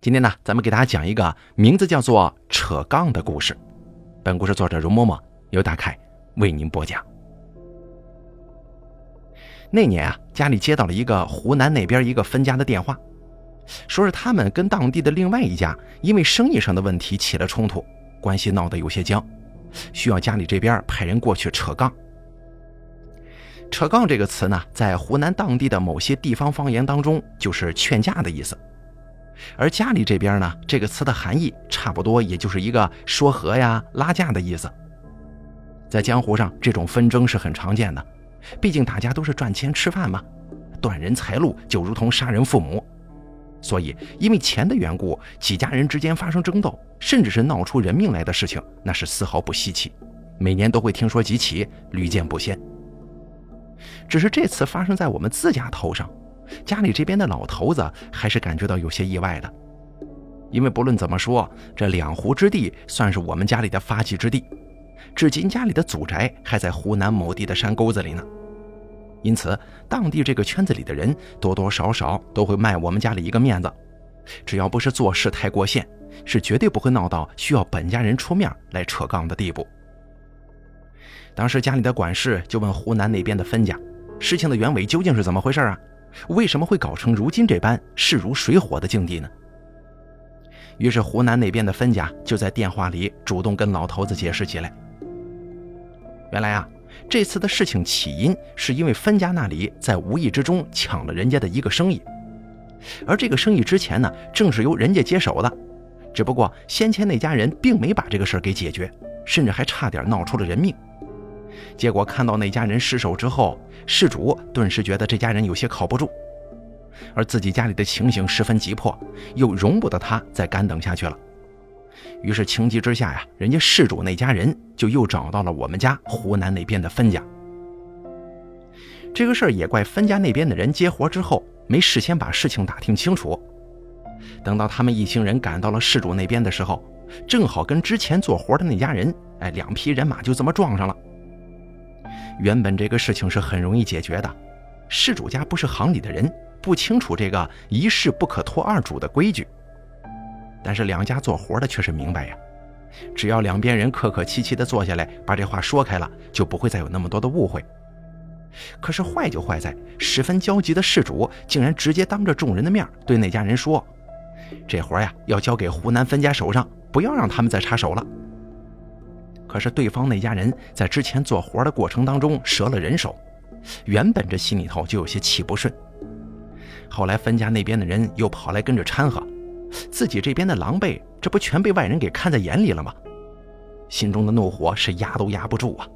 今天呢，咱们给大家讲一个名字叫做“扯杠”的故事。本故事作者容嬷嬷由大凯为您播讲。那年啊，家里接到了一个湖南那边一个分家的电话，说是他们跟当地的另外一家因为生意上的问题起了冲突，关系闹得有些僵，需要家里这边派人过去扯杠。扯杠这个词呢，在湖南当地的某些地方方言当中，就是劝架的意思。而家里这边呢，这个词的含义差不多，也就是一个说和呀、拉架的意思。在江湖上，这种纷争是很常见的，毕竟大家都是赚钱吃饭嘛，断人财路就如同杀人父母。所以，因为钱的缘故，几家人之间发生争斗，甚至是闹出人命来的事情，那是丝毫不稀奇，每年都会听说几起，屡见不鲜。只是这次发生在我们自家头上。家里这边的老头子还是感觉到有些意外的，因为不论怎么说，这两湖之地算是我们家里的发迹之地，至今家里的祖宅还在湖南某地的山沟子里呢。因此，当地这个圈子里的人多多少少都会卖我们家里一个面子，只要不是做事太过线，是绝对不会闹到需要本家人出面来扯杠的地步。当时家里的管事就问湖南那边的分家，事情的原委究竟是怎么回事啊？为什么会搞成如今这般势如水火的境地呢？于是湖南那边的分家就在电话里主动跟老头子解释起来。原来啊，这次的事情起因是因为分家那里在无意之中抢了人家的一个生意，而这个生意之前呢，正是由人家接手的，只不过先前那家人并没把这个事儿给解决，甚至还差点闹出了人命。结果看到那家人失手之后，事主顿时觉得这家人有些靠不住，而自己家里的情形十分急迫，又容不得他再干等下去了。于是情急之下呀，人家事主那家人就又找到了我们家湖南那边的分家。这个事儿也怪分家那边的人接活之后没事先把事情打听清楚，等到他们一行人赶到了事主那边的时候，正好跟之前做活的那家人，哎，两匹人马就这么撞上了。原本这个事情是很容易解决的，事主家不是行里的人，不清楚这个一事不可托二主的规矩。但是两家做活的却是明白呀，只要两边人客客气气的坐下来，把这话说开了，就不会再有那么多的误会。可是坏就坏在十分焦急的事主竟然直接当着众人的面对那家人说：“这活呀要交给湖南分家手上，不要让他们再插手了。”可是对方那家人在之前做活的过程当中折了人手，原本这心里头就有些气不顺。后来分家那边的人又跑来跟着掺和，自己这边的狼狈，这不全被外人给看在眼里了吗？心中的怒火是压都压不住啊！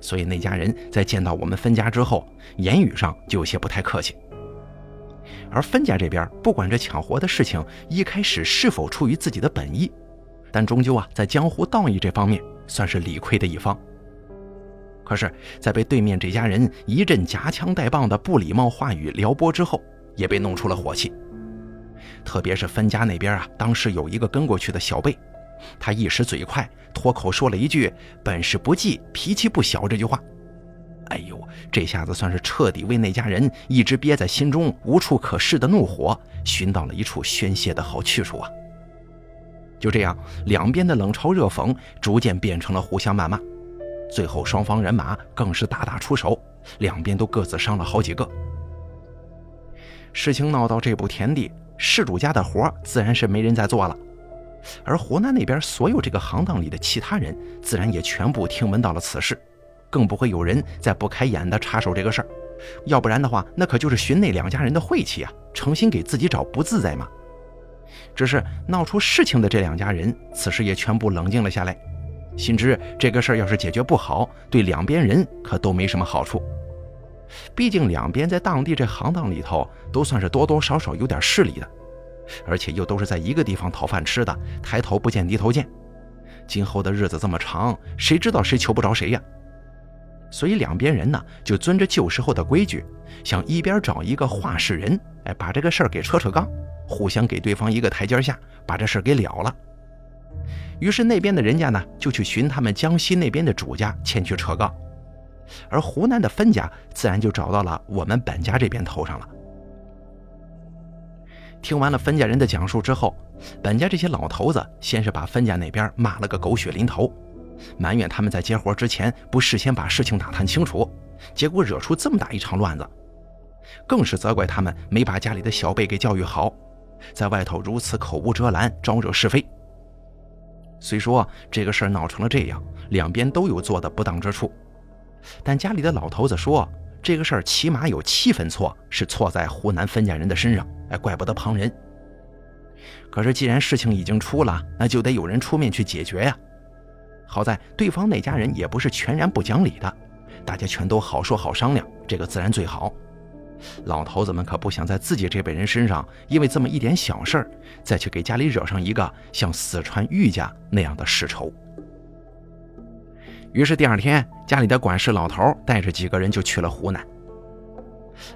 所以那家人在见到我们分家之后，言语上就有些不太客气。而分家这边不管这抢活的事情一开始是否出于自己的本意，但终究啊在江湖道义这方面。算是理亏的一方，可是，在被对面这家人一阵夹枪带棒的不礼貌话语撩拨之后，也被弄出了火气。特别是分家那边啊，当时有一个跟过去的小辈，他一时嘴快，脱口说了一句“本事不济，脾气不小”这句话。哎呦，这下子算是彻底为那家人一直憋在心中无处可释的怒火寻到了一处宣泄的好去处啊！就这样，两边的冷嘲热讽逐渐变成了互相谩骂，最后双方人马更是大打出手，两边都各自伤了好几个。事情闹到这步田地，事主家的活自然是没人再做了，而湖南那边所有这个行当里的其他人，自然也全部听闻到了此事，更不会有人再不开眼的插手这个事儿，要不然的话，那可就是寻那两家人的晦气啊，诚心给自己找不自在嘛。只是闹出事情的这两家人，此时也全部冷静了下来，心知这个事儿要是解决不好，对两边人可都没什么好处。毕竟两边在当地这行当里头，都算是多多少少有点势力的，而且又都是在一个地方讨饭吃的，抬头不见低头见。今后的日子这么长，谁知道谁求不着谁呀？所以两边人呢，就遵着旧时候的规矩，想一边找一个话事人，哎，把这个事儿给扯扯杠。互相给对方一个台阶下，把这事给了了。于是那边的人家呢，就去寻他们江西那边的主家前去扯杠，而湖南的分家自然就找到了我们本家这边头上了。听完了分家人的讲述之后，本家这些老头子先是把分家那边骂了个狗血淋头，埋怨他们在接活之前不事先把事情打探清楚，结果惹出这么大一场乱子，更是责怪他们没把家里的小辈给教育好，在外头如此口无遮拦，招惹是非。虽说这个事儿闹成了这样，两边都有做的不当之处，但家里的老头子说。这个事儿起码有七分错，是错在湖南分家人的身上，哎，怪不得旁人。可是既然事情已经出了，那就得有人出面去解决呀。好在对方那家人也不是全然不讲理的，大家全都好说好商量，这个自然最好。老头子们可不想在自己这辈人身上，因为这么一点小事儿，再去给家里惹上一个像四川玉家那样的世仇。于是第二天，家里的管事老头带着几个人就去了湖南。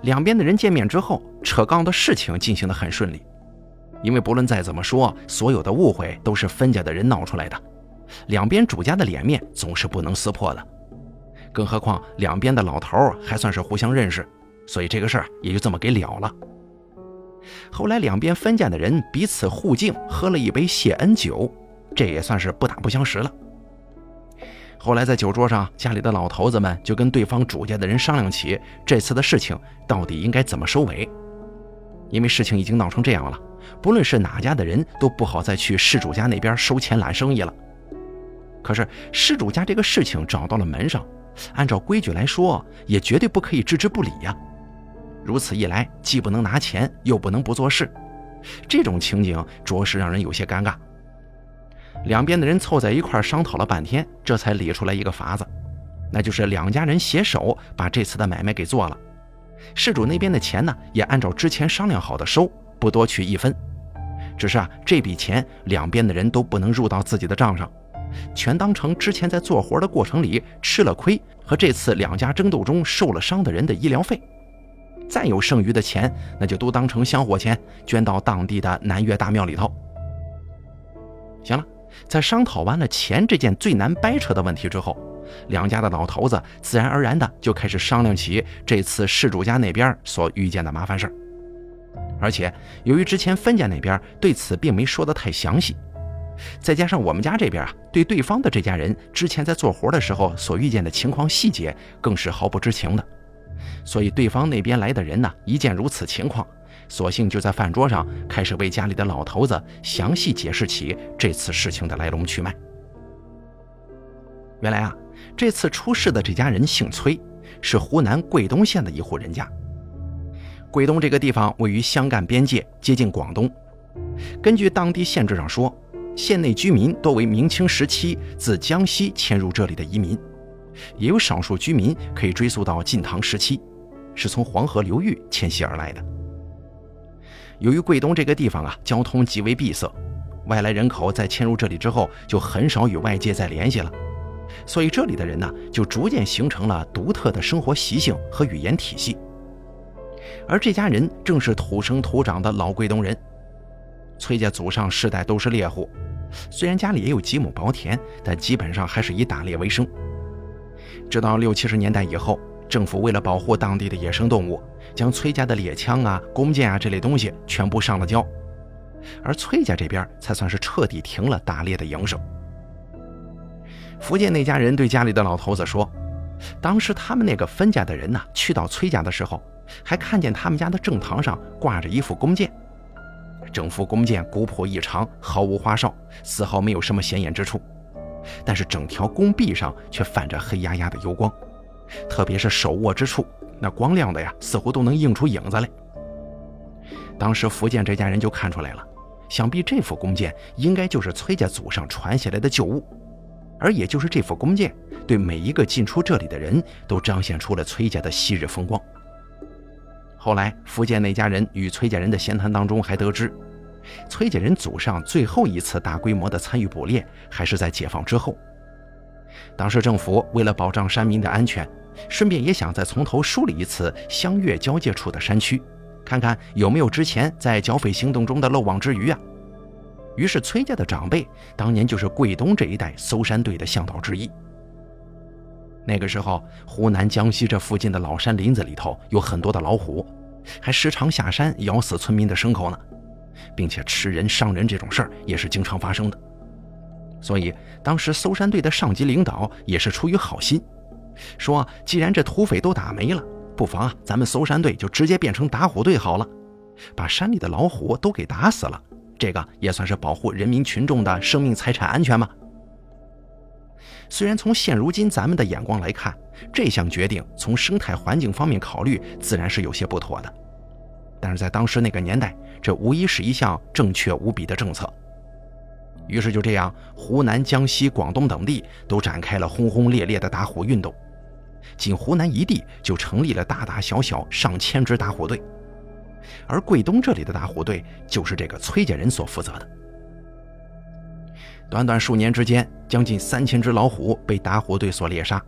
两边的人见面之后，扯杠的事情进行的很顺利，因为不论再怎么说，所有的误会都是分家的人闹出来的，两边主家的脸面总是不能撕破的。更何况两边的老头还算是互相认识，所以这个事儿也就这么给了了。后来两边分家的人彼此互敬，喝了一杯谢恩酒，这也算是不打不相识了。后来在酒桌上，家里的老头子们就跟对方主家的人商量起这次的事情到底应该怎么收尾。因为事情已经闹成这样了，不论是哪家的人都不好再去事主家那边收钱揽生意了。可是事主家这个事情找到了门上，按照规矩来说，也绝对不可以置之不理呀。如此一来，既不能拿钱，又不能不做事，这种情景着实让人有些尴尬。两边的人凑在一块商讨了半天，这才理出来一个法子，那就是两家人携手把这次的买卖给做了。事主那边的钱呢，也按照之前商量好的收，不多取一分。只是啊，这笔钱两边的人都不能入到自己的账上，全当成之前在做活的过程里吃了亏和这次两家争斗中受了伤的人的医疗费。再有剩余的钱，那就都当成香火钱，捐到当地的南岳大庙里头。行了。在商讨完了钱这件最难掰扯的问题之后，两家的老头子自然而然的就开始商量起这次事主家那边所遇见的麻烦事儿。而且由于之前分家那边对此并没说的太详细，再加上我们家这边啊对对方的这家人之前在做活的时候所遇见的情况细节更是毫不知情的，所以对方那边来的人呢一见如此情况。索性就在饭桌上开始为家里的老头子详细解释起这次事情的来龙去脉。原来啊，这次出事的这家人姓崔，是湖南桂东县的一户人家。桂东这个地方位于湘赣边界，接近广东。根据当地县志上说，县内居民多为明清时期自江西迁入这里的移民，也有少数居民可以追溯到晋唐时期，是从黄河流域迁徙而来的。由于桂东这个地方啊，交通极为闭塞，外来人口在迁入这里之后，就很少与外界再联系了，所以这里的人呢，就逐渐形成了独特的生活习性和语言体系。而这家人正是土生土长的老桂东人，崔家祖上世代都是猎户，虽然家里也有几亩薄田，但基本上还是以打猎为生。直到六七十年代以后。政府为了保护当地的野生动物，将崔家的猎枪啊、弓箭啊这类东西全部上了交，而崔家这边才算是彻底停了打猎的营生。福建那家人对家里的老头子说：“当时他们那个分家的人呢，去到崔家的时候，还看见他们家的正堂上挂着一副弓箭，整副弓箭古朴异常，毫无花哨，丝毫没有什么显眼之处，但是整条弓臂上却泛着黑压压的油光。”特别是手握之处，那光亮的呀，似乎都能映出影子来。当时福建这家人就看出来了，想必这副弓箭应该就是崔家祖上传下来的旧物，而也就是这副弓箭，对每一个进出这里的人都彰显出了崔家的昔日风光。后来，福建那家人与崔家人的闲谈当中还得知，崔家人祖上最后一次大规模的参与捕猎，还是在解放之后。当时政府为了保障山民的安全，顺便也想再从头梳理一次湘粤交界处的山区，看看有没有之前在剿匪行动中的漏网之鱼啊。于是崔家的长辈当年就是桂东这一带搜山队的向导之一。那个时候，湖南、江西这附近的老山林子里头有很多的老虎，还时常下山咬死村民的牲口呢。并且吃人伤人这种事儿也是经常发生的。所以当时搜山队的上级领导也是出于好心，说既然这土匪都打没了，不妨啊咱们搜山队就直接变成打虎队好了，把山里的老虎都给打死了，这个也算是保护人民群众的生命财产安全嘛。虽然从现如今咱们的眼光来看，这项决定从生态环境方面考虑自然是有些不妥的，但是在当时那个年代，这无疑是一项正确无比的政策。于是就这样，湖南、江西、广东等地都展开了轰轰烈烈的打虎运动，仅湖南一地就成立了大大小小上千支打虎队，而桂东这里的打虎队就是这个崔家人所负责的。短短数年之间，将近三千只老虎被打虎队所猎杀，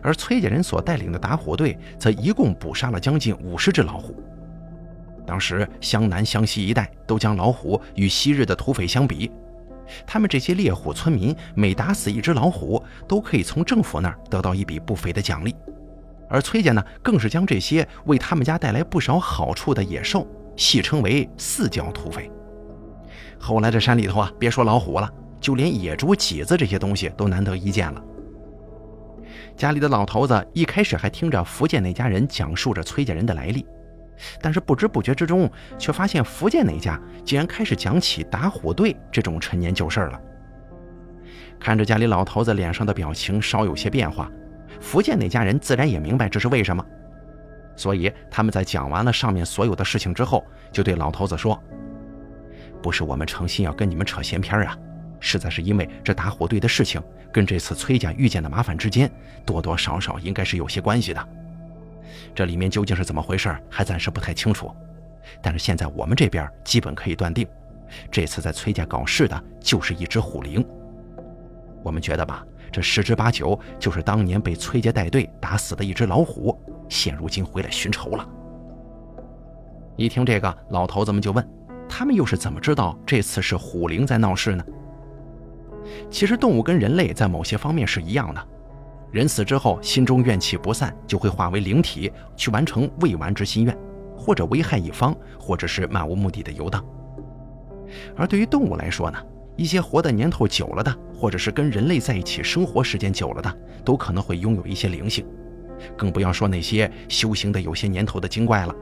而崔家人所带领的打虎队则一共捕杀了将近五十只老虎。当时湘南、湘西一带都将老虎与昔日的土匪相比。他们这些猎虎村民每打死一只老虎，都可以从政府那儿得到一笔不菲的奖励，而崔家呢，更是将这些为他们家带来不少好处的野兽戏称为“四脚土匪”。后来这山里头啊，别说老虎了，就连野猪、麂子这些东西都难得一见了。家里的老头子一开始还听着福建那家人讲述着崔家人的来历。但是不知不觉之中，却发现福建那家竟然开始讲起打虎队这种陈年旧事儿了。看着家里老头子脸上的表情稍有些变化，福建那家人自然也明白这是为什么。所以他们在讲完了上面所有的事情之后，就对老头子说：“不是我们诚心要跟你们扯闲篇啊，实在是因为这打虎队的事情跟这次崔家遇见的麻烦之间，多多少少应该是有些关系的。”这里面究竟是怎么回事，还暂时不太清楚。但是现在我们这边基本可以断定，这次在崔家搞事的就是一只虎灵。我们觉得吧，这十之八九就是当年被崔家带队打死的一只老虎，现如今回来寻仇了。一听这个，老头子们就问：他们又是怎么知道这次是虎灵在闹事呢？其实动物跟人类在某些方面是一样的。人死之后，心中怨气不散，就会化为灵体去完成未完之心愿，或者危害一方，或者是漫无目的的游荡。而对于动物来说呢，一些活的年头久了的，或者是跟人类在一起生活时间久了的，都可能会拥有一些灵性，更不要说那些修行的有些年头的精怪了。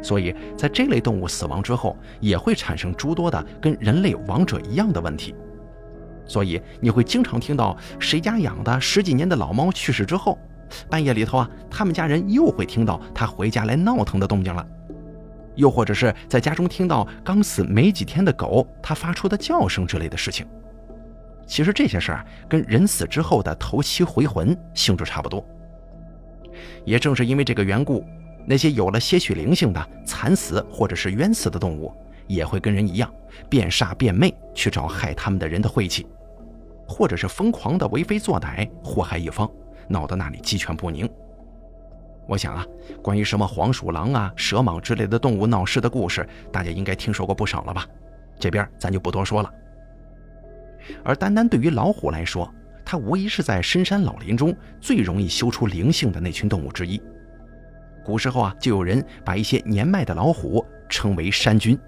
所以在这类动物死亡之后，也会产生诸多的跟人类亡者一样的问题。所以你会经常听到谁家养的十几年的老猫去世之后，半夜里头啊，他们家人又会听到它回家来闹腾的动静了，又或者是在家中听到刚死没几天的狗它发出的叫声之类的事情。其实这些事儿跟人死之后的头七回魂性质差不多。也正是因为这个缘故，那些有了些许灵性的惨死或者是冤死的动物，也会跟人一样变煞变魅去找害他们的人的晦气。或者是疯狂的为非作歹，祸害一方，闹得那里鸡犬不宁。我想啊，关于什么黄鼠狼啊、蛇蟒之类的动物闹事的故事，大家应该听说过不少了吧？这边咱就不多说了。而单单对于老虎来说，它无疑是在深山老林中最容易修出灵性的那群动物之一。古时候啊，就有人把一些年迈的老虎称为山君。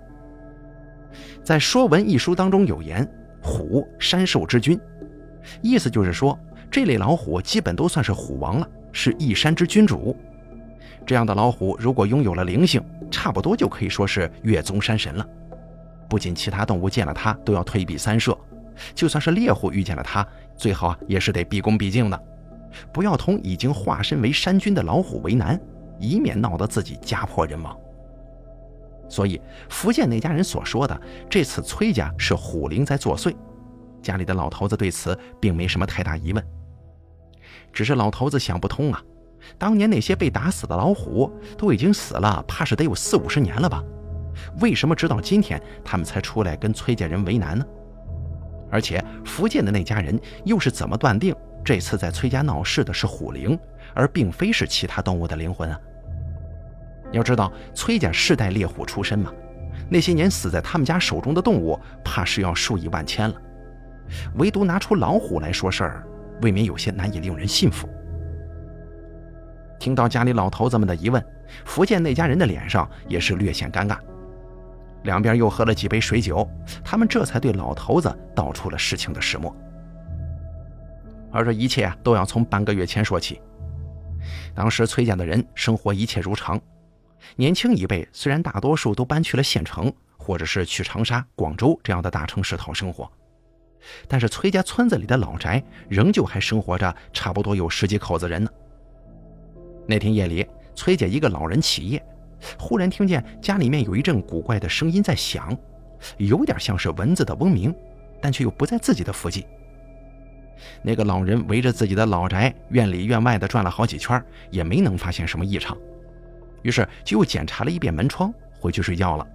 在《说文》一书当中有言。虎，山兽之君，意思就是说，这类老虎基本都算是虎王了，是一山之君主。这样的老虎如果拥有了灵性，差不多就可以说是越宗山神了。不仅其他动物见了它都要退避三舍，就算是猎户遇见了它，最好也是得毕恭毕敬的，不要同已经化身为山君的老虎为难，以免闹得自己家破人亡。所以，福建那家人所说的这次崔家是虎灵在作祟，家里的老头子对此并没什么太大疑问。只是老头子想不通啊，当年那些被打死的老虎都已经死了，怕是得有四五十年了吧？为什么直到今天他们才出来跟崔家人为难呢？而且福建的那家人又是怎么断定这次在崔家闹事的是虎灵，而并非是其他动物的灵魂啊？要知道，崔家世代猎虎出身嘛，那些年死在他们家手中的动物，怕是要数以万千了。唯独拿出老虎来说事儿，未免有些难以令人信服。听到家里老头子们的疑问，福建那家人的脸上也是略显尴尬。两边又喝了几杯水酒，他们这才对老头子道出了事情的始末。而这一切，都要从半个月前说起。当时崔家的人生活一切如常，年轻一辈虽然大多数都搬去了县城，或者是去长沙、广州这样的大城市讨生活，但是崔家村子里的老宅仍旧还生活着差不多有十几口子人呢。那天夜里，崔家一个老人起夜，忽然听见家里面有一阵古怪的声音在响，有点像是蚊子的嗡鸣，但却又不在自己的附近。那个老人围着自己的老宅院里院外的转了好几圈，也没能发现什么异常，于是就又检查了一遍门窗，回去睡觉了。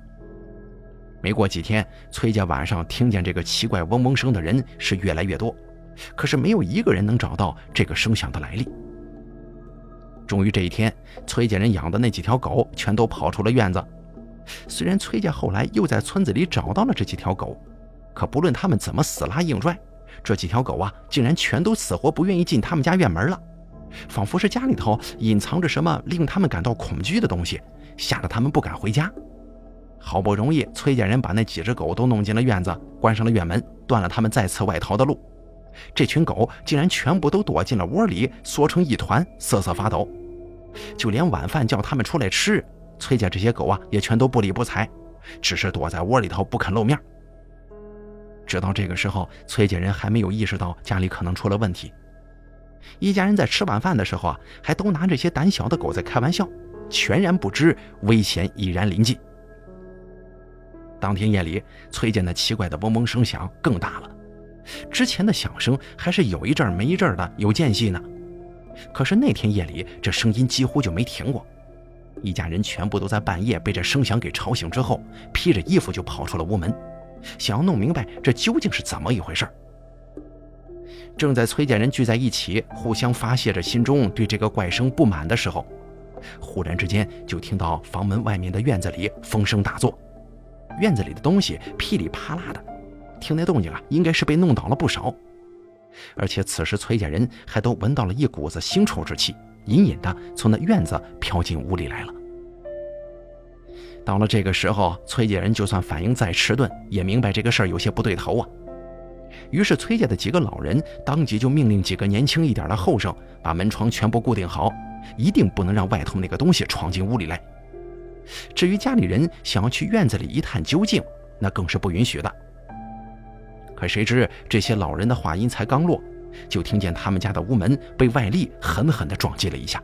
没过几天，崔家晚上听见这个奇怪嗡嗡声的人是越来越多，可是没有一个人能找到这个声响的来历。终于这一天，崔家人养的那几条狗全都跑出了院子。虽然崔家后来又在村子里找到了这几条狗，可不论他们怎么死拉硬拽。这几条狗啊，竟然全都死活不愿意进他们家院门了，仿佛是家里头隐藏着什么令他们感到恐惧的东西，吓得他们不敢回家。好不容易，崔家人把那几只狗都弄进了院子，关上了院门，断了他们再次外逃的路。这群狗竟然全部都躲进了窝里，缩成一团，瑟瑟发抖。就连晚饭叫他们出来吃，崔家这些狗啊，也全都不理不睬，只是躲在窝里头不肯露面。直到这个时候，崔家人还没有意识到家里可能出了问题。一家人在吃晚饭的时候啊，还都拿这些胆小的狗在开玩笑，全然不知危险已然临近。当天夜里，崔家那奇怪的嗡嗡声响更大了，之前的响声还是有一阵没一阵的有间隙呢，可是那天夜里这声音几乎就没停过。一家人全部都在半夜被这声响给吵醒之后，披着衣服就跑出了屋门。想要弄明白这究竟是怎么一回事正在崔家人聚在一起，互相发泄着心中对这个怪声不满的时候，忽然之间就听到房门外面的院子里风声大作，院子里的东西噼里啪啦的，听那动静啊，应该是被弄倒了不少。而且此时崔家人还都闻到了一股子腥臭之气，隐隐的从那院子飘进屋里来了。到了这个时候，崔家人就算反应再迟钝，也明白这个事儿有些不对头啊。于是，崔家的几个老人当即就命令几个年轻一点的后生把门窗全部固定好，一定不能让外头那个东西闯进屋里来。至于家里人想要去院子里一探究竟，那更是不允许的。可谁知这些老人的话音才刚落，就听见他们家的屋门被外力狠狠地撞击了一下。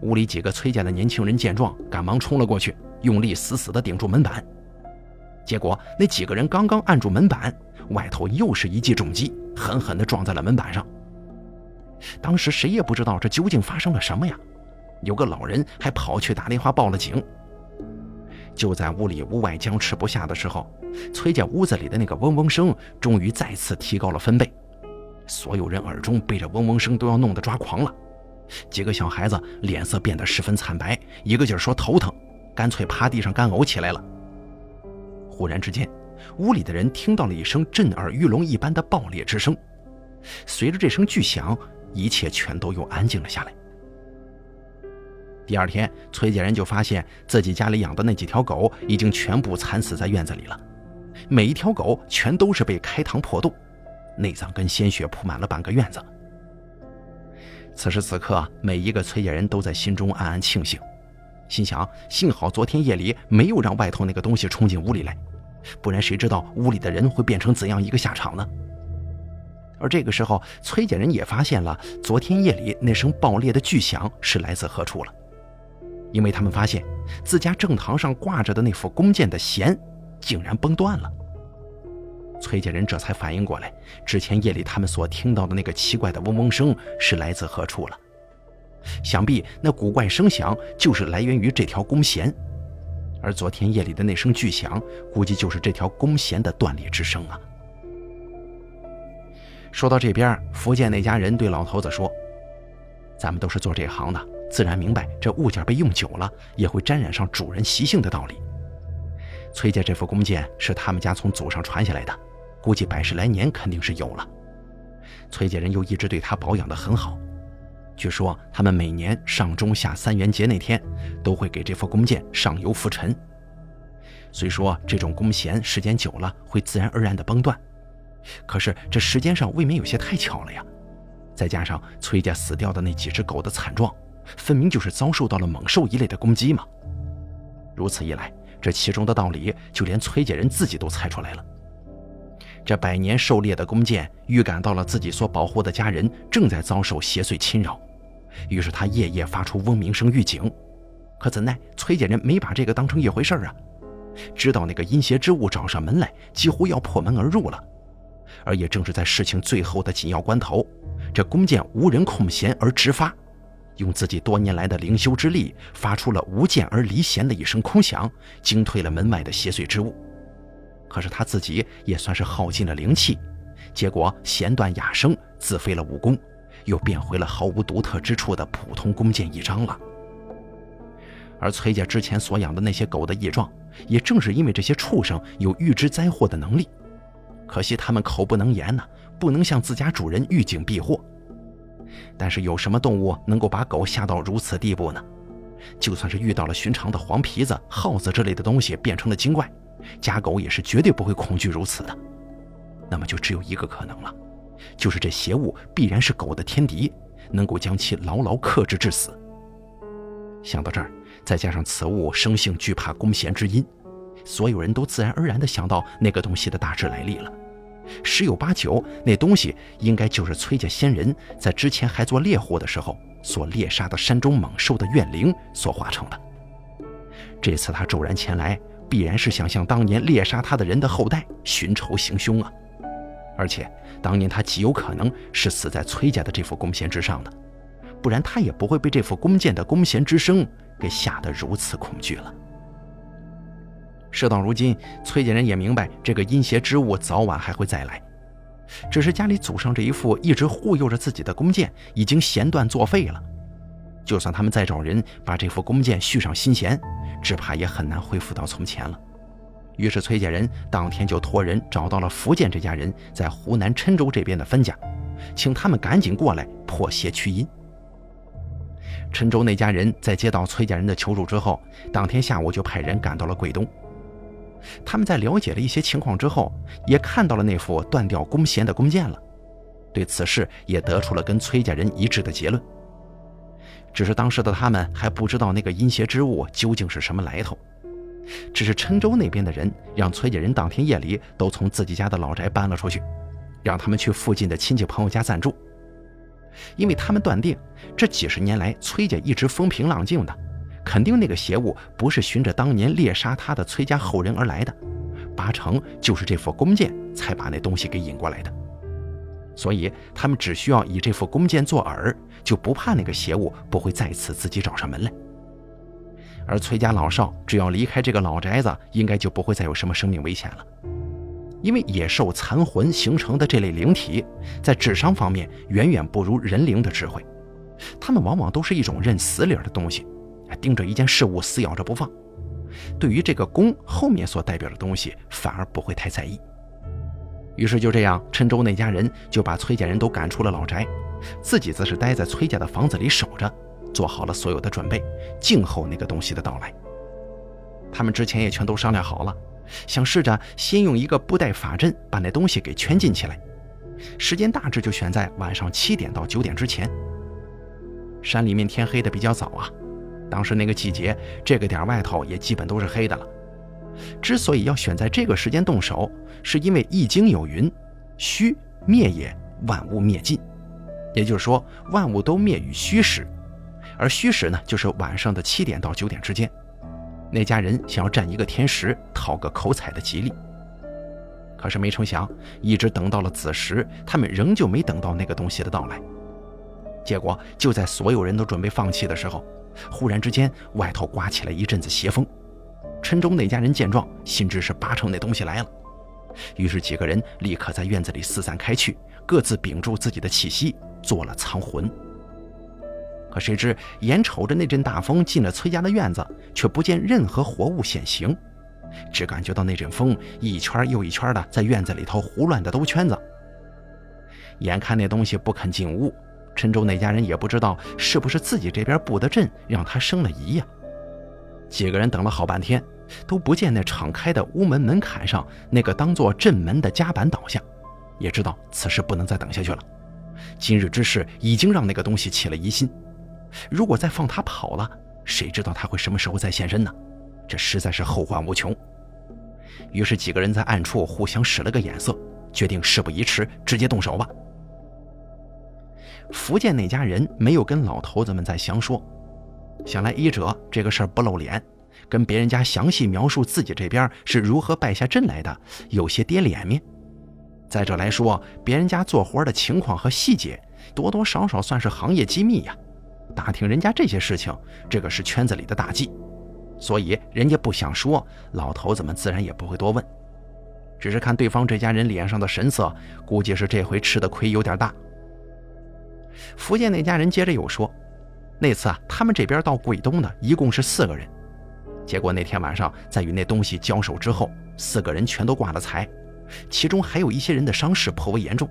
屋里几个崔家的年轻人见状，赶忙冲了过去。用力死死地顶住门板，结果那几个人刚刚按住门板，外头又是一记重击，狠狠地撞在了门板上。当时谁也不知道这究竟发生了什么呀？有个老人还跑去打电话报了警。就在屋里屋外僵持不下的时候，崔家屋子里的那个嗡嗡声终于再次提高了分贝，所有人耳中被这嗡嗡声都要弄得抓狂了。几个小孩子脸色变得十分惨白，一个劲儿说头疼。干脆趴地上干呕起来了。忽然之间，屋里的人听到了一声震耳欲聋一般的爆裂之声，随着这声巨响，一切全都又安静了下来。第二天，崔家人就发现自己家里养的那几条狗已经全部惨死在院子里了，每一条狗全都是被开膛破肚，内脏跟鲜血铺满了半个院子。此时此刻，每一个崔家人都在心中暗暗庆幸。心想：幸好昨天夜里没有让外头那个东西冲进屋里来，不然谁知道屋里的人会变成怎样一个下场呢？而这个时候，崔家人也发现了昨天夜里那声爆裂的巨响是来自何处了，因为他们发现自家正堂上挂着的那副弓箭的弦竟然崩断了。崔家人这才反应过来，之前夜里他们所听到的那个奇怪的嗡嗡声是来自何处了。想必那古怪声响就是来源于这条弓弦，而昨天夜里的那声巨响，估计就是这条弓弦的断裂之声啊。说到这边，福建那家人对老头子说：“咱们都是做这行的，自然明白这物件被用久了也会沾染上主人习性的道理。崔家这副弓箭是他们家从祖上传下来的，估计百十来年肯定是有了。崔家人又一直对他保养得很好。”据说他们每年上中下三元节那天，都会给这副弓箭上油拂尘。虽说这种弓弦时间久了会自然而然的崩断，可是这时间上未免有些太巧了呀。再加上崔家死掉的那几只狗的惨状，分明就是遭受到了猛兽一类的攻击嘛。如此一来，这其中的道理就连崔家人自己都猜出来了。这百年狩猎的弓箭预感到了自己所保护的家人正在遭受邪祟侵扰，于是他夜夜发出嗡鸣声预警。可怎奈崔家人没把这个当成一回事儿啊！知道那个阴邪之物找上门来，几乎要破门而入了。而也正是在事情最后的紧要关头，这弓箭无人控弦而直发，用自己多年来的灵修之力，发出了无箭而离弦的一声空响，惊退了门外的邪祟之物。可是他自己也算是耗尽了灵气，结果弦断哑声，自废了武功，又变回了毫无独特之处的普通弓箭一张了。而崔家之前所养的那些狗的异状，也正是因为这些畜生有预知灾祸的能力，可惜他们口不能言呐，不能向自家主人预警避祸。但是有什么动物能够把狗吓到如此地步呢？就算是遇到了寻常的黄皮子、耗子之类的东西变成了精怪，家狗也是绝对不会恐惧如此的。那么就只有一个可能了，就是这邪物必然是狗的天敌，能够将其牢牢克制致死。想到这儿。再加上此物生性惧怕弓弦之音，所有人都自然而然地想到那个东西的大致来历了。十有八九，那东西应该就是崔家先人在之前还做猎户的时候所猎杀的山中猛兽的怨灵所化成的。这次他骤然前来，必然是想向当年猎杀他的人的后代寻仇行凶啊！而且当年他极有可能是死在崔家的这副弓弦之上的，不然他也不会被这副弓箭的弓弦之声。给吓得如此恐惧了。事到如今，崔家人也明白，这个阴邪之物早晚还会再来。只是家里祖上这一副一直护佑着自己的弓箭，已经弦断作废了。就算他们再找人把这副弓箭续上新弦，只怕也很难恢复到从前了。于是，崔家人当天就托人找到了福建这家人在湖南郴州这边的分家，请他们赶紧过来破邪驱阴。郴州那家人在接到崔家人的求助之后，当天下午就派人赶到了桂东。他们在了解了一些情况之后，也看到了那副断掉弓弦的弓箭了，对此事也得出了跟崔家人一致的结论。只是当时的他们还不知道那个阴邪之物究竟是什么来头，只是郴州那边的人让崔家人当天夜里都从自己家的老宅搬了出去，让他们去附近的亲戚朋友家暂住。因为他们断定，这几十年来崔家一直风平浪静的，肯定那个邪物不是循着当年猎杀他的崔家后人而来的，八成就是这副弓箭才把那东西给引过来的。所以他们只需要以这副弓箭做饵，就不怕那个邪物不会再次自己找上门来。而崔家老少只要离开这个老宅子，应该就不会再有什么生命危险了。因为野兽残魂形成的这类灵体，在智商方面远远不如人灵的智慧，他们往往都是一种认死理的东西，盯着一件事物死咬着不放。对于这个弓后面所代表的东西，反而不会太在意。于是就这样，郴州那家人就把崔家人都赶出了老宅，自己则是待在崔家的房子里守着，做好了所有的准备，静候那个东西的到来。他们之前也全都商量好了。想试着先用一个布袋法阵把那东西给圈禁起来，时间大致就选在晚上七点到九点之前。山里面天黑的比较早啊，当时那个季节，这个点外头也基本都是黑的了。之所以要选在这个时间动手，是因为《易经》有云：“虚灭也，万物灭尽。”也就是说，万物都灭于虚时，而虚时呢，就是晚上的七点到九点之间。那家人想要占一个天时，讨个口彩的吉利。可是没成想，一直等到了子时，他们仍旧没等到那个东西的到来。结果就在所有人都准备放弃的时候，忽然之间外头刮起了一阵子邪风。郴州那家人见状，心知是八成那东西来了，于是几个人立刻在院子里四散开去，各自屏住自己的气息，做了藏魂。可谁知，眼瞅着那阵大风进了崔家的院子，却不见任何活物显形，只感觉到那阵风一圈又一圈的在院子里头胡乱的兜圈子。眼看那东西不肯进屋，郴州那家人也不知道是不是自己这边布的阵让他生了疑呀。几个人等了好半天，都不见那敞开的屋门门槛上那个当做镇门的夹板倒下，也知道此事不能再等下去了。今日之事已经让那个东西起了疑心，如果再放他跑了，谁知道他会什么时候再现身呢？这实在是后患无穷。于是几个人在暗处互相使了个眼色，决定事不宜迟，直接动手吧。福建那家人没有跟老头子们再详说，想来一者这个事儿不露脸，跟别人家详细描述自己这边是如何败下阵来的，有些跌脸面；再者来说，别人家做活的情况和细节，多多少少算是行业机密呀。打听人家这些事情，这个是圈子里的大忌，所以人家不想说，老头子们自然也不会多问。只是看对方这家人脸上的神色，估计是这回吃的亏有点大。福建那家人接着又说，那次啊，他们这边到桂东的一共是四个人，结果那天晚上在与那东西交手之后，四个人全都挂了彩，其中还有一些人的伤势颇为严重。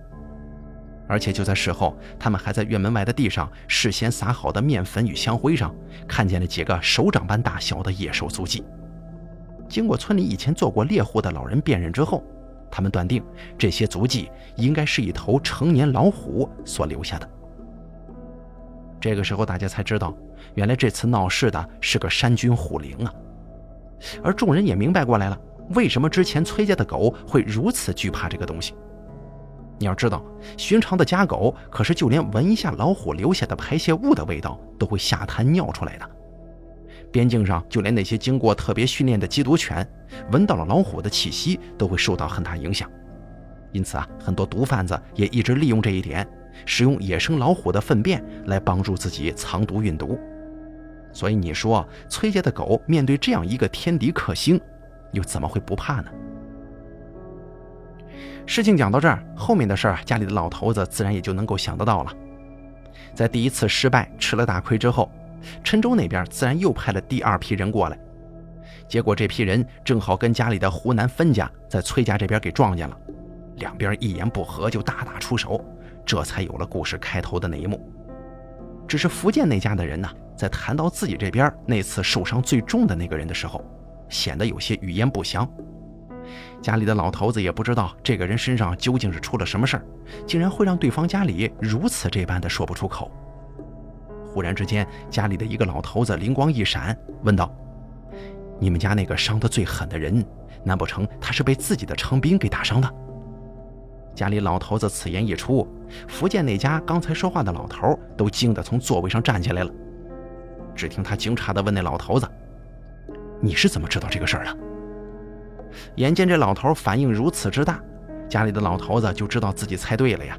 而且就在事后，他们还在院门外的地上事先撒好的面粉与香灰上，看见了几个手掌般大小的野兽足迹。经过村里以前做过猎户的老人辨认之后，他们断定这些足迹应该是一头成年老虎所留下的。这个时候，大家才知道，原来这次闹事的是个山君虎灵啊！而众人也明白过来了，为什么之前崔家的狗会如此惧怕这个东西。你要知道，寻常的家狗可是就连闻一下老虎留下的排泄物的味道都会下瘫尿出来的。边境上，就连那些经过特别训练的缉毒犬，闻到了老虎的气息都会受到很大影响。因此啊，很多毒贩子也一直利用这一点，使用野生老虎的粪便来帮助自己藏毒运毒。所以你说，崔家的狗面对这样一个天敌克星，又怎么会不怕呢？事情讲到这儿，后面的事儿，家里的老头子自然也就能够想得到了。在第一次失败吃了大亏之后，郴州那边自然又派了第二批人过来。结果这批人正好跟家里的湖南分家在崔家这边给撞见了，两边一言不合就大打出手，这才有了故事开头的那一幕。只是福建那家的人呢，在谈到自己这边那次受伤最重的那个人的时候，显得有些语焉不详。家里的老头子也不知道这个人身上究竟是出了什么事儿，竟然会让对方家里如此这般的说不出口。忽然之间，家里的一个老头子灵光一闪，问道：“你们家那个伤得最狠的人，难不成他是被自己的长兵给打伤的？”家里老头子此言一出，福建那家刚才说话的老头都惊得从座位上站起来了。只听他惊诧地问那老头子：“你是怎么知道这个事儿的？”眼见这老头反应如此之大，家里的老头子就知道自己猜对了呀。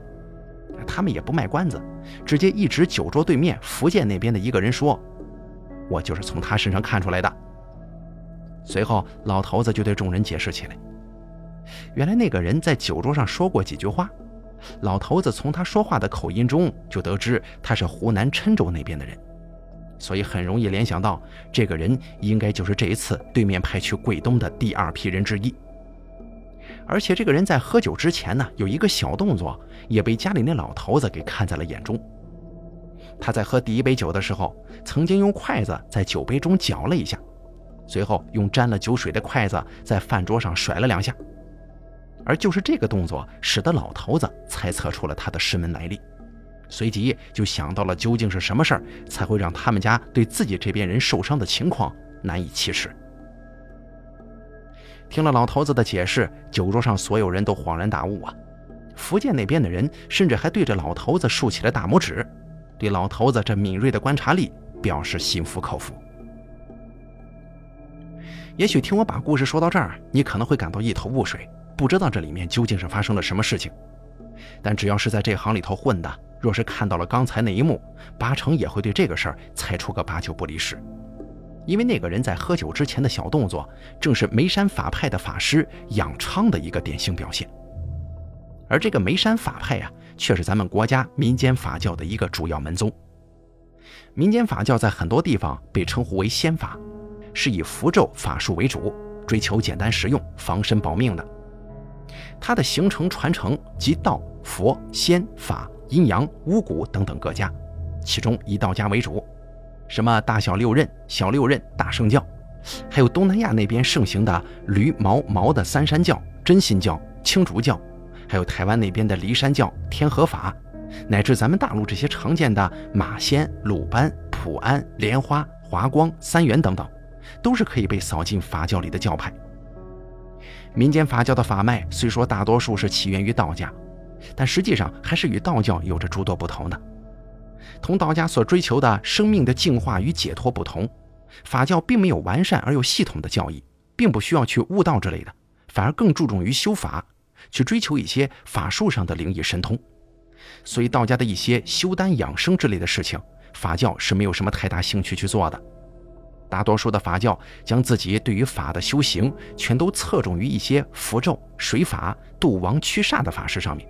他们也不卖关子，直接一指酒桌对面福建那边的一个人说：“我就是从他身上看出来的。”随后，老头子就对众人解释起来：原来那个人在酒桌上说过几句话，老头子从他说话的口音中就得知他是湖南郴州那边的人。所以很容易联想到，这个人应该就是这一次对面派去桂东的第二批人之一。而且这个人在喝酒之前呢，有一个小动作，也被家里那老头子给看在了眼中。他在喝第一杯酒的时候，曾经用筷子在酒杯中搅了一下，随后用沾了酒水的筷子在饭桌上甩了两下。而就是这个动作，使得老头子猜测出了他的师门来历。随即就想到了究竟是什么事儿才会让他们家对自己这边人受伤的情况难以启齿。听了老头子的解释，酒桌上所有人都恍然大悟啊！福建那边的人甚至还对着老头子竖起了大拇指，对老头子这敏锐的观察力表示心服口服。也许听我把故事说到这儿，你可能会感到一头雾水，不知道这里面究竟是发生了什么事情。但只要是在这行里头混的，若是看到了刚才那一幕，八成也会对这个事儿猜出个八九不离十。因为那个人在喝酒之前的小动作，正是眉山法派的法师养昌的一个典型表现。而这个眉山法派呀，却是咱们国家民间法教的一个主要门宗。民间法教在很多地方被称呼为仙法，是以符咒法术为主，追求简单实用、防身保命的。它的形成传承及道、佛、仙、法、阴阳、巫蛊等等各家，其中以道家为主，什么大小六壬、小六壬、大圣教，还有东南亚那边盛行的驴毛毛的三山教、真心教、青竹教，还有台湾那边的骊山教、天和法，乃至咱们大陆这些常见的马仙、鲁班、普安、莲花、华光、三元等等，都是可以被扫进法教里的教派。民间法教的法脉虽说大多数是起源于道家，但实际上还是与道教有着诸多不同的。同道家所追求的生命的净化与解脱不同，法教并没有完善而又系统的教义，并不需要去悟道之类的，反而更注重于修法，去追求一些法术上的灵异神通。所以道家的一些修丹养生之类的事情，法教是没有什么太大兴趣去做的。大多数的法教将自己对于法的修行，全都侧重于一些符咒、水法、渡王驱煞的法事上面。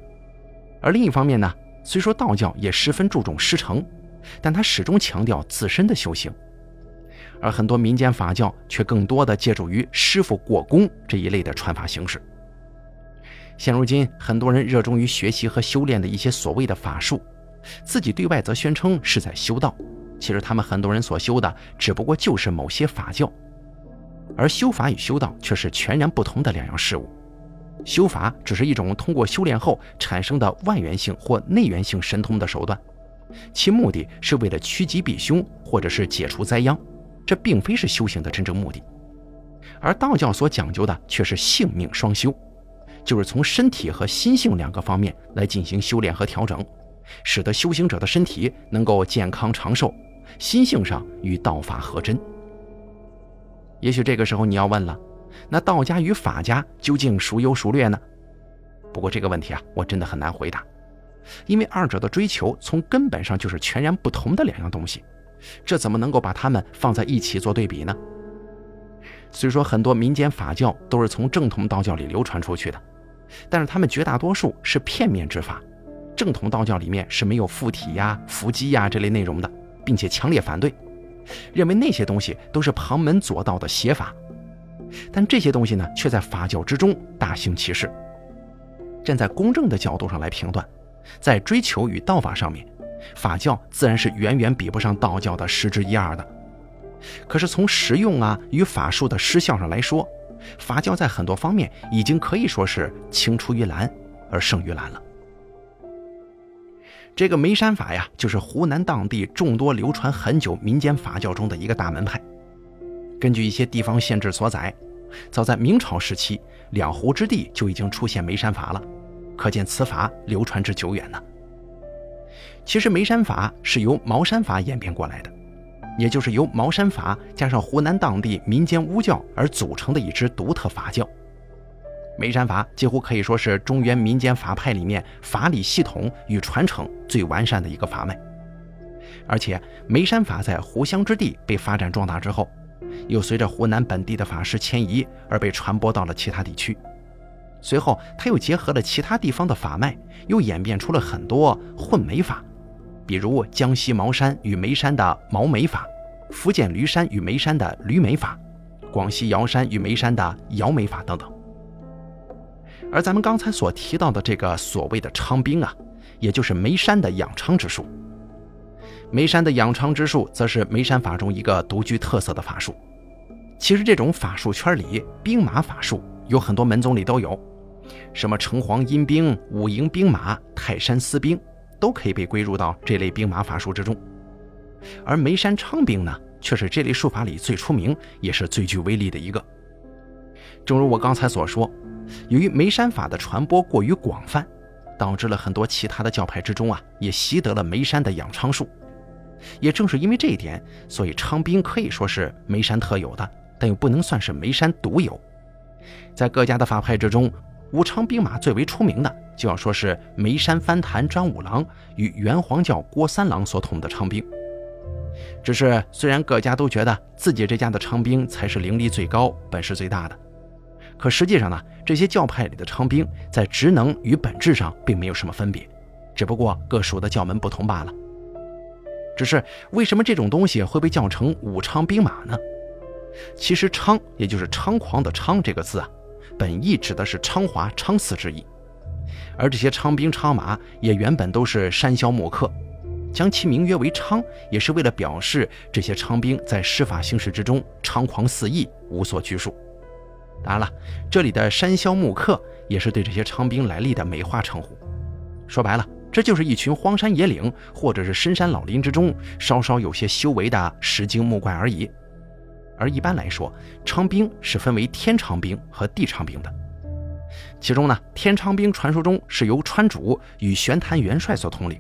而另一方面呢，虽说道教也十分注重师承，但他始终强调自身的修行。而很多民间法教却更多的借助于师傅过功这一类的传法形式。现如今，很多人热衷于学习和修炼的一些所谓的法术，自己对外则宣称是在修道。其实他们很多人所修的只不过就是某些法教，而修法与修道却是全然不同的两样事物。修法只是一种通过修炼后产生的外源性或内源性神通的手段，其目的是为了趋吉避凶或者是解除灾殃，这并非是修行的真正目的。而道教所讲究的却是性命双修，就是从身体和心性两个方面来进行修炼和调整，使得修行者的身体能够健康长寿。心性上与道法合真。也许这个时候你要问了，那道家与法家究竟孰优孰劣呢？不过这个问题啊，我真的很难回答，因为二者的追求从根本上就是全然不同的两样东西，这怎么能够把它们放在一起做对比呢？虽说很多民间法教都是从正统道教里流传出去的，但是他们绝大多数是片面之法，正统道教里面是没有附体呀、伏击呀这类内容的。并且强烈反对，认为那些东西都是旁门左道的邪法，但这些东西呢，却在法教之中大行其事。站在公正的角度上来评断，在追求与道法上面，法教自然是远远比不上道教的十之一二的。可是从实用啊与法术的失效上来说，法教在很多方面已经可以说是青出于蓝而胜于蓝了。这个梅山法呀，就是湖南当地众多流传很久民间法教中的一个大门派。根据一些地方县志所载，早在明朝时期，两湖之地就已经出现梅山法了，可见此法流传之久远呢。其实梅山法是由茅山法演变过来的，也就是由茅山法加上湖南当地民间巫教而组成的一支独特法教。梅山法几乎可以说是中原民间法派里面法理系统与传承最完善的一个法脉，而且梅山法在湖湘之地被发展壮大之后，又随着湖南本地的法师迁移而被传播到了其他地区。随后，他又结合了其他地方的法脉，又演变出了很多混梅法，比如江西茅山与眉山的毛梅法，福建驴山与眉山的驴梅法，广西瑶山与眉山的瑶梅法等等。而咱们刚才所提到的这个所谓的昌兵啊，也就是眉山的养昌之术。眉山的养昌之术，则是眉山法中一个独具特色的法术。其实这种法术圈里，兵马法术有很多门宗里都有，什么城隍阴兵、五营兵马、泰山司兵，都可以被归入到这类兵马法术之中。而眉山昌兵呢，却是这类术法里最出名，也是最具威力的一个。正如我刚才所说。由于梅山法的传播过于广泛，导致了很多其他的教派之中啊，也习得了梅山的养昌术。也正是因为这一点，所以昌兵可以说是梅山特有的，但又不能算是梅山独有。在各家的法派之中，武昌兵马最为出名的，就要说是梅山翻坛张五郎与元皇教郭三郎所统的昌兵。只是虽然各家都觉得自己这家的昌兵才是灵力最高、本事最大的。可实际上呢，这些教派里的昌兵在职能与本质上并没有什么分别，只不过各属的教门不同罢了。只是为什么这种东西会被叫成武昌兵马呢？其实“昌”也就是猖狂的“猖”这个字啊，本意指的是昌华、昌寺之意。而这些昌兵、昌马也原本都是山魈木客，将其名曰为昌，也是为了表示这些昌兵在施法行事之中猖狂肆意，无所拘束。当然了，这里的山魈木客也是对这些昌兵来历的美化称呼。说白了，这就是一群荒山野岭或者是深山老林之中稍稍有些修为的石精木怪而已。而一般来说，昌兵是分为天昌兵和地昌兵的。其中呢，天昌兵传说中是由川主与玄坛元帅所统领，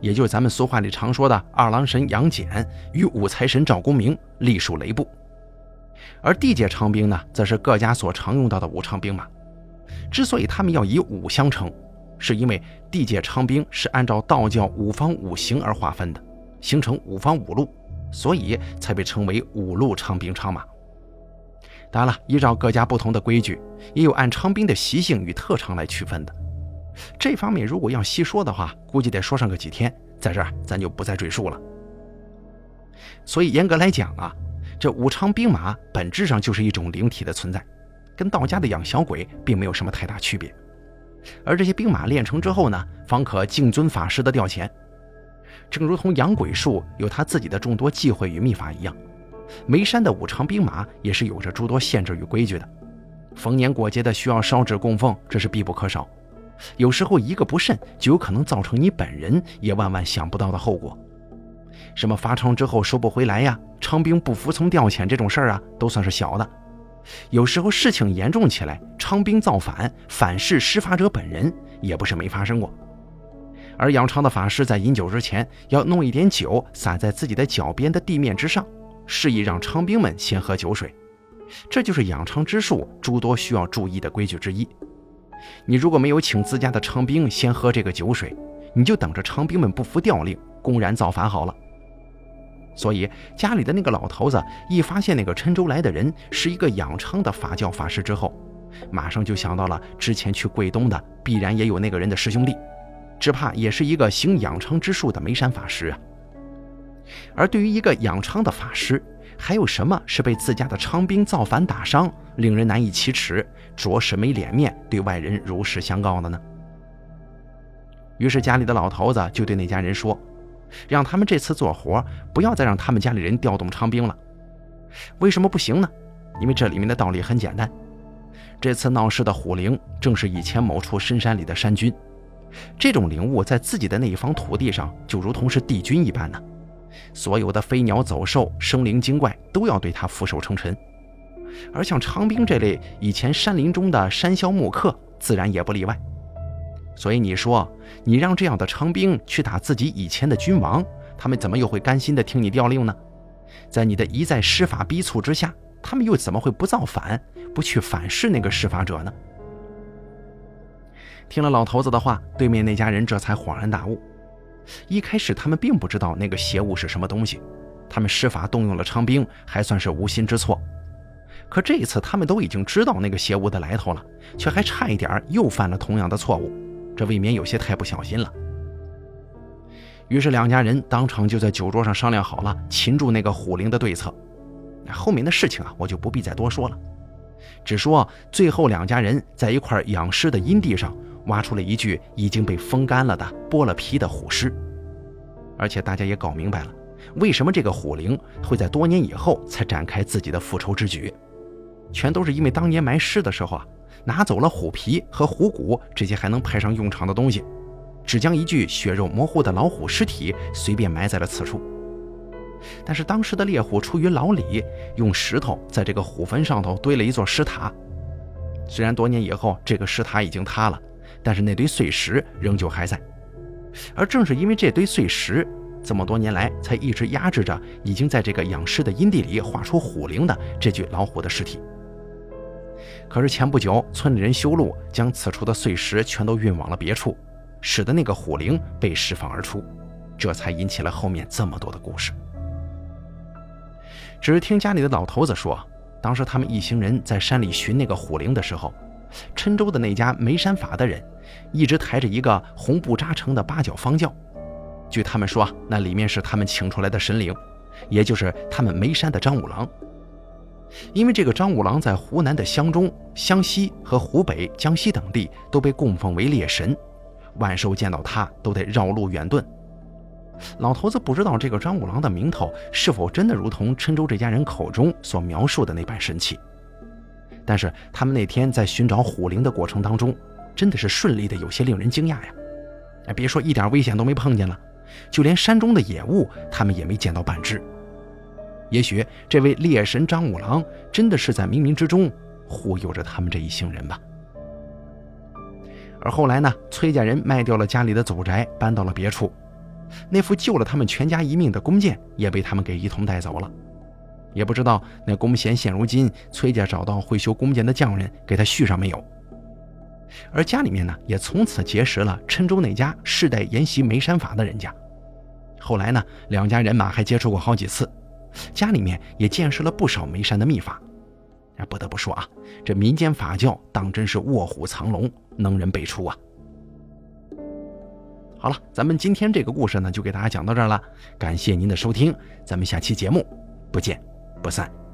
也就是咱们俗话里常说的二郎神杨戬与五财神赵公明隶属雷部。而地界昌兵呢，则是各家所常用到的武昌兵马。之所以他们要以武相称，是因为地界昌兵是按照道教五方五行而划分的，形成五方五路，所以才被称为五路昌兵昌马。当然了，依照各家不同的规矩，也有按昌兵的习性与特长来区分的。这方面如果要细说的话，估计得说上个几天，在这儿咱就不再赘述了。所以严格来讲啊，这武昌兵马本质上就是一种灵体的存在，跟道家的养小鬼并没有什么太大区别。而这些兵马练成之后呢，方可敬尊法师的调遣。正如同养鬼术有他自己的众多忌讳与秘法一样。眉山的五常兵马也是有着诸多限制与规矩的，逢年过节的需要烧纸供奉，这是必不可少。有时候一个不慎，就有可能造成你本人也万万想不到的后果。什么发昌之后收不回来呀，昌兵不服从调遣这种事儿啊，都算是小的。有时候事情严重起来，昌兵造反，反噬施法者本人，也不是没发生过。而养昌的法师在饮酒之前，要弄一点酒洒在自己的脚边的地面之上。示意让昌兵们先喝酒水，这就是养昌之术诸多需要注意的规矩之一。你如果没有请自家的昌兵先喝这个酒水，你就等着昌兵们不服调令，公然造反好了。所以家里的那个老头子一发现那个郴州来的人是一个养昌的法教法师之后，马上就想到了之前去桂东的必然也有那个人的师兄弟，只怕也是一个行养昌之术的眉山法师啊。而对于一个养昌的法师，还有什么是被自家的昌兵造反打伤，令人难以启齿，着实没脸面对外人如实相告的呢？于是家里的老头子就对那家人说：“让他们这次做活，不要再让他们家里人调动昌兵了。为什么不行呢？因为这里面的道理很简单，这次闹事的虎灵正是以前某处深山里的山君，这种灵物在自己的那一方土地上，就如同是帝君一般呢。”所有的飞鸟走兽、生灵精怪都要对他俯首称臣，而像昌兵这类以前山林中的山魈木客，自然也不例外。所以你说，你让这样的长兵去打自己以前的君王，他们怎么又会甘心的听你调令呢？在你的一再施法逼促之下，他们又怎么会不造反，不去反噬那个施法者呢？听了老头子的话，对面那家人这才恍然大悟。一开始他们并不知道那个邪物是什么东西，他们施法动用了昌兵，还算是无心之错。可这一次他们都已经知道那个邪物的来头了，却还差一点又犯了同样的错误，这未免有些太不小心了。于是两家人当场就在酒桌上商量好了擒住那个虎灵的对策。后面的事情啊，我就不必再多说了，只说最后两家人在一块养尸的阴地上。挖出了一具已经被风干了的、剥了皮的虎尸，而且大家也搞明白了，为什么这个虎灵会在多年以后才展开自己的复仇之举，全都是因为当年埋尸的时候啊，拿走了虎皮和虎骨这些还能派上用场的东西，只将一具血肉模糊的老虎尸体随便埋在了此处。但是当时的猎户出于老李，用石头在这个虎坟上头堆了一座石塔，虽然多年以后这个石塔已经塌了。但是那堆碎石仍旧还在，而正是因为这堆碎石，这么多年来才一直压制着已经在这个养尸的阴地里画出虎灵的这具老虎的尸体。可是前不久，村里人修路，将此处的碎石全都运往了别处，使得那个虎灵被释放而出，这才引起了后面这么多的故事。只听家里的老头子说，当时他们一行人在山里寻那个虎灵的时候，郴州的那家眉山法的人。一直抬着一个红布扎成的八角方轿，据他们说，那里面是他们请出来的神灵，也就是他们眉山的张五郎。因为这个张五郎在湖南的湘中、湘西和湖北、江西等地都被供奉为烈神，万寿见到他都得绕路远遁。老头子不知道这个张五郎的名头是否真的如同郴州这家人口中所描述的那般神奇，但是他们那天在寻找虎灵的过程当中，真的是顺利的有些令人惊讶呀！哎，别说一点危险都没碰见了，就连山中的野物他们也没见到半只。也许这位猎神张五郎真的是在冥冥之中忽悠着他们这一行人吧。而后来呢，崔家人卖掉了家里的祖宅，搬到了别处。那副救了他们全家一命的弓箭也被他们给一同带走了，也不知道那弓弦现如今崔家找到会修弓箭的匠人给他续上没有。而家里面呢，也从此结识了郴州那家世代沿袭梅山法的人家。后来呢，两家人马还接触过好几次，家里面也见识了不少眉山的秘法。不得不说啊，这民间法教当真是卧虎藏龙，能人辈出啊。好了，咱们今天这个故事呢，就给大家讲到这儿了。感谢您的收听，咱们下期节目不见不散。